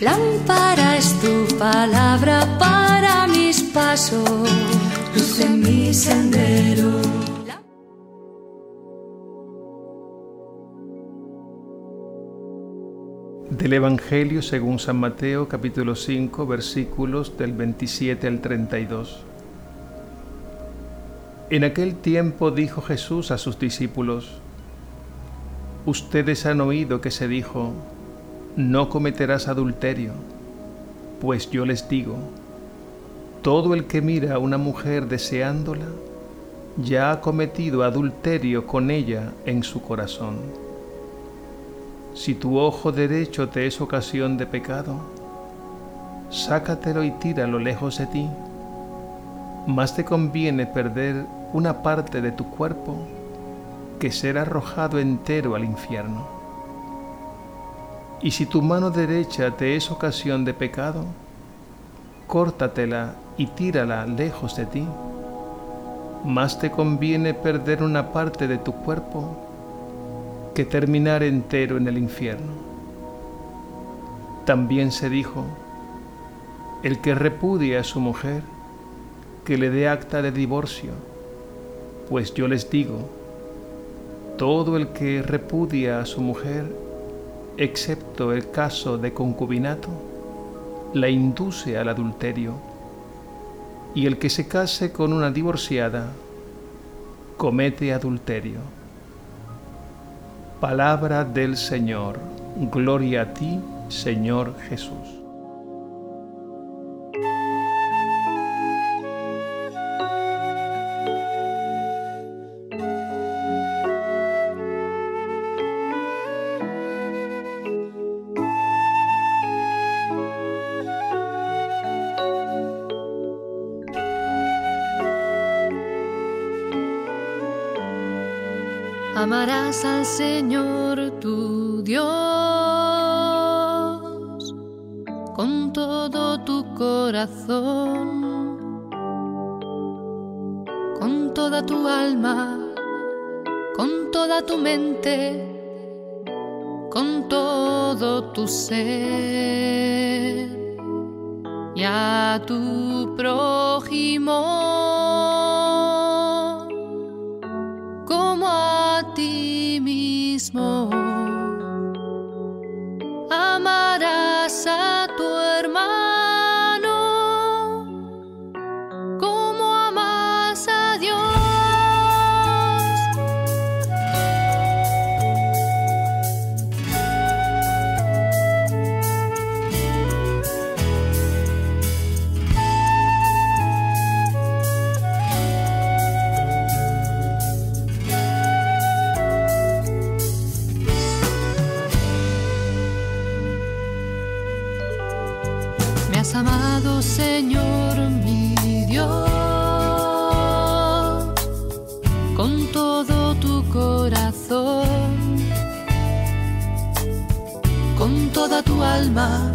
Lámpara es tu palabra para mis pasos, luz en mi sendero. Del Evangelio según San Mateo capítulo 5 versículos del 27 al 32. En aquel tiempo dijo Jesús a sus discípulos, Ustedes han oído que se dijo, no cometerás adulterio, pues yo les digo, todo el que mira a una mujer deseándola, ya ha cometido adulterio con ella en su corazón. Si tu ojo derecho te es ocasión de pecado, sácatelo y tíralo lejos de ti. Más te conviene perder una parte de tu cuerpo que ser arrojado entero al infierno. Y si tu mano derecha te es ocasión de pecado, córtatela y tírala lejos de ti. Más te conviene perder una parte de tu cuerpo que terminar entero en el infierno. También se dijo, el que repudia a su mujer, que le dé acta de divorcio, pues yo les digo, todo el que repudia a su mujer excepto el caso de concubinato, la induce al adulterio, y el que se case con una divorciada comete adulterio. Palabra del Señor, gloria a ti, Señor Jesús. Amarás al Señor tu Dios con todo tu corazón, con toda tu alma, con toda tu mente, con todo tu ser. Y a tu prójimo Amarás con toda tu alma,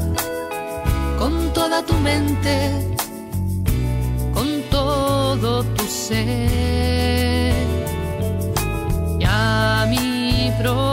con toda tu mente, con todo tu ser. A mi prójimo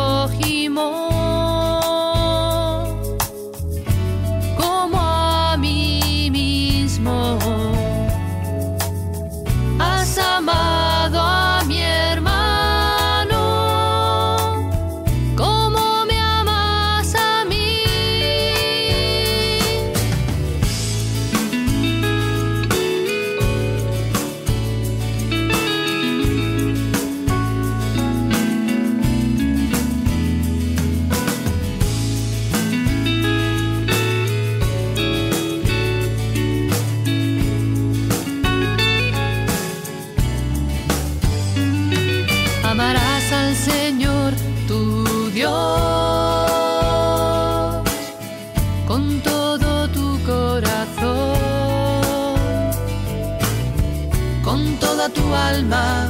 alma,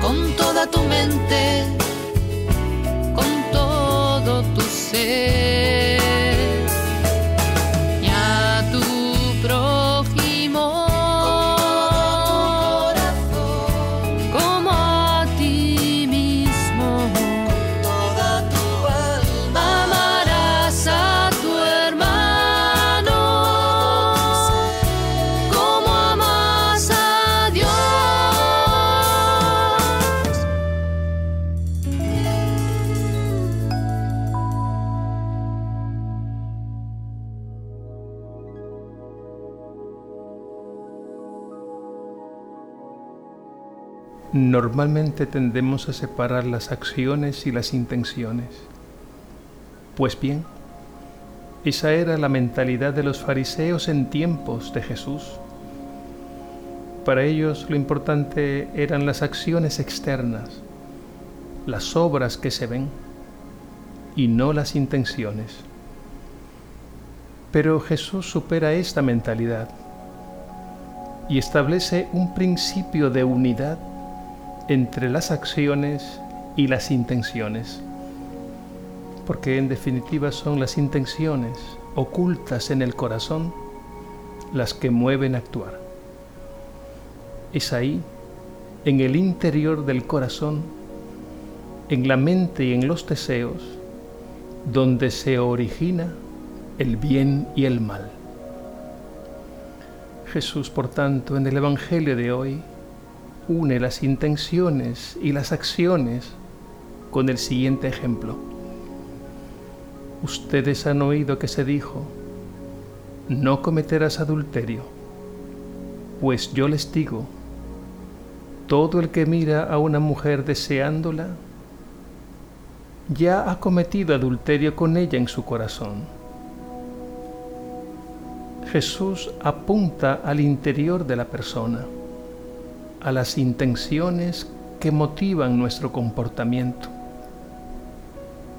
con toda tu mente, Normalmente tendemos a separar las acciones y las intenciones. Pues bien, esa era la mentalidad de los fariseos en tiempos de Jesús. Para ellos lo importante eran las acciones externas, las obras que se ven, y no las intenciones. Pero Jesús supera esta mentalidad y establece un principio de unidad entre las acciones y las intenciones. Porque en definitiva son las intenciones ocultas en el corazón las que mueven a actuar. Es ahí, en el interior del corazón, en la mente y en los deseos, donde se origina el bien y el mal. Jesús, por tanto, en el Evangelio de hoy, une las intenciones y las acciones con el siguiente ejemplo. Ustedes han oído que se dijo, no cometerás adulterio, pues yo les digo, todo el que mira a una mujer deseándola, ya ha cometido adulterio con ella en su corazón. Jesús apunta al interior de la persona a las intenciones que motivan nuestro comportamiento.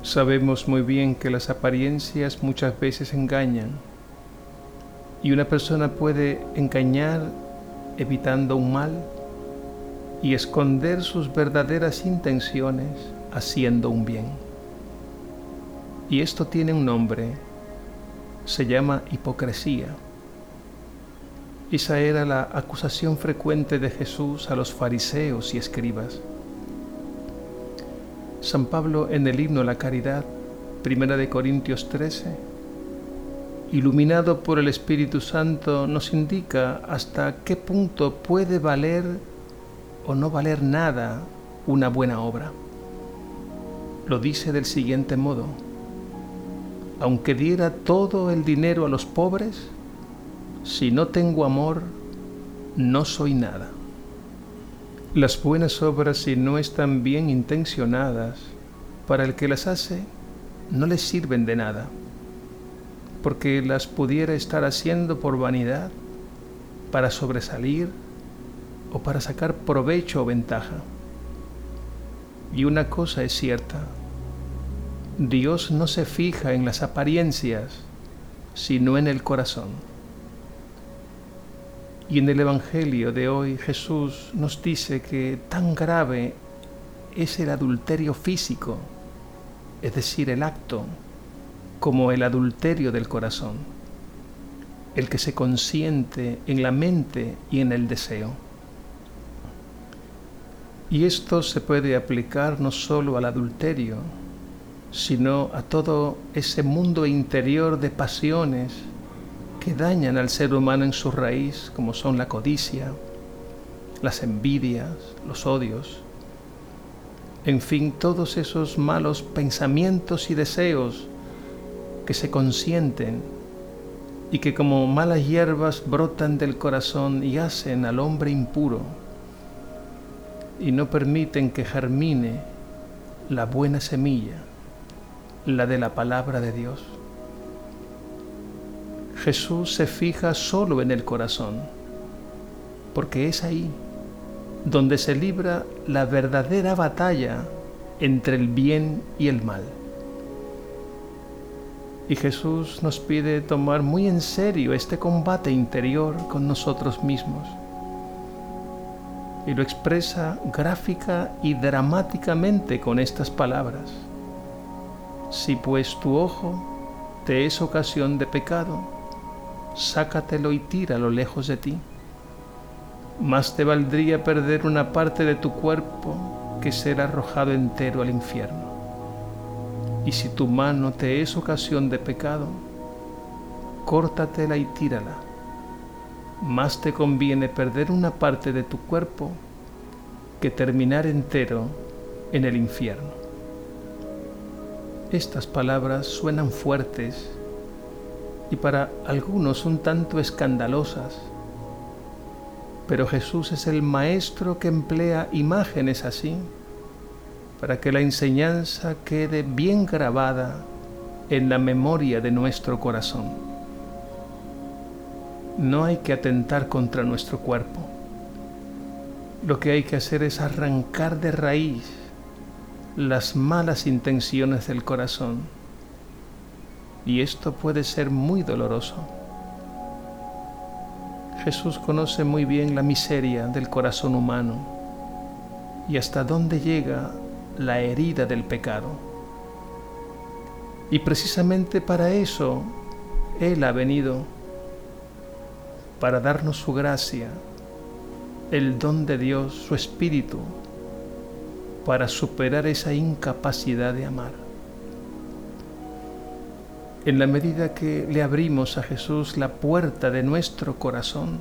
Sabemos muy bien que las apariencias muchas veces engañan y una persona puede engañar evitando un mal y esconder sus verdaderas intenciones haciendo un bien. Y esto tiene un nombre, se llama hipocresía. Esa era la acusación frecuente de Jesús a los fariseos y escribas. San Pablo en el himno La Caridad, primera de Corintios 13, iluminado por el Espíritu Santo, nos indica hasta qué punto puede valer o no valer nada una buena obra. Lo dice del siguiente modo, aunque diera todo el dinero a los pobres, si no tengo amor, no soy nada. Las buenas obras, si no están bien intencionadas, para el que las hace, no les sirven de nada, porque las pudiera estar haciendo por vanidad, para sobresalir o para sacar provecho o ventaja. Y una cosa es cierta, Dios no se fija en las apariencias, sino en el corazón. Y en el Evangelio de hoy Jesús nos dice que tan grave es el adulterio físico, es decir, el acto, como el adulterio del corazón, el que se consiente en la mente y en el deseo. Y esto se puede aplicar no solo al adulterio, sino a todo ese mundo interior de pasiones, que dañan al ser humano en su raíz, como son la codicia, las envidias, los odios, en fin, todos esos malos pensamientos y deseos que se consienten y que como malas hierbas brotan del corazón y hacen al hombre impuro y no permiten que germine la buena semilla, la de la palabra de Dios. Jesús se fija solo en el corazón, porque es ahí donde se libra la verdadera batalla entre el bien y el mal. Y Jesús nos pide tomar muy en serio este combate interior con nosotros mismos. Y lo expresa gráfica y dramáticamente con estas palabras. Si pues tu ojo te es ocasión de pecado, sácatelo y tíralo lejos de ti. Más te valdría perder una parte de tu cuerpo que ser arrojado entero al infierno. Y si tu mano te es ocasión de pecado, córtatela y tírala. Más te conviene perder una parte de tu cuerpo que terminar entero en el infierno. Estas palabras suenan fuertes y para algunos un tanto escandalosas, Pero Jesús es el Maestro que emplea imágenes así para que la enseñanza quede bien grabada en la memoria de nuestro corazón. No hay que atentar contra nuestro cuerpo. Lo que hay que hacer es arrancar de raíz las malas intenciones del corazón. Y esto puede ser muy doloroso. Jesús conoce muy bien la miseria del corazón humano y hasta dónde llega la herida del pecado. Y precisamente para eso Él ha venido, para darnos su gracia, el don de Dios, su Espíritu, para superar esa incapacidad de amar. En la medida que le abrimos a Jesús la puerta de nuestro corazón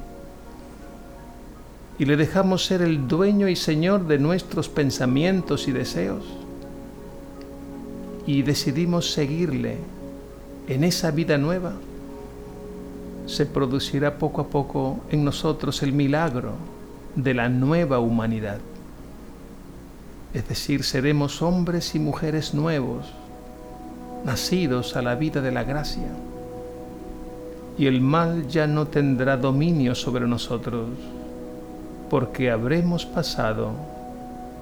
y le dejamos ser el dueño y señor de nuestros pensamientos y deseos, y decidimos seguirle en esa vida nueva, se producirá poco a poco en nosotros el milagro de la nueva humanidad. Es decir, seremos hombres y mujeres nuevos, nacidos a la vida de la gracia. Y el mal ya no tendrá dominio sobre nosotros, porque habremos pasado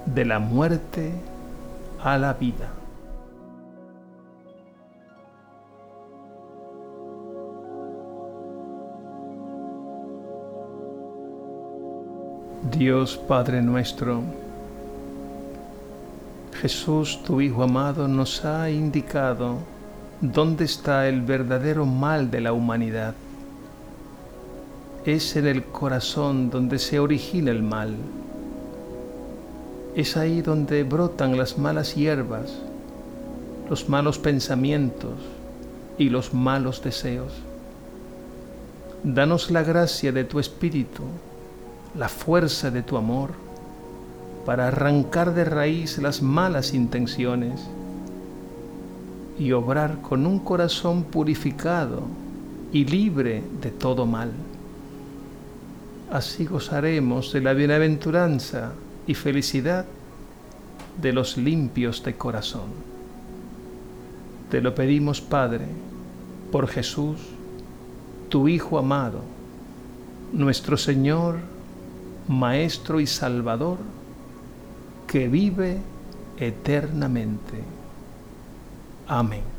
de la muerte a la vida. Dios Padre nuestro, Jesús, tu Hijo amado, nos ha indicado dónde está el verdadero mal de la humanidad. Es en el corazón donde se origina el mal. Es ahí donde brotan las malas hierbas, los malos pensamientos y los malos deseos. Danos la gracia de tu Espíritu, la fuerza de tu amor para arrancar de raíz las malas intenciones y obrar con un corazón purificado y libre de todo mal. Así gozaremos de la bienaventuranza y felicidad de los limpios de corazón. Te lo pedimos, Padre, por Jesús, tu Hijo amado, nuestro Señor, Maestro y Salvador, que vive eternamente. Amén.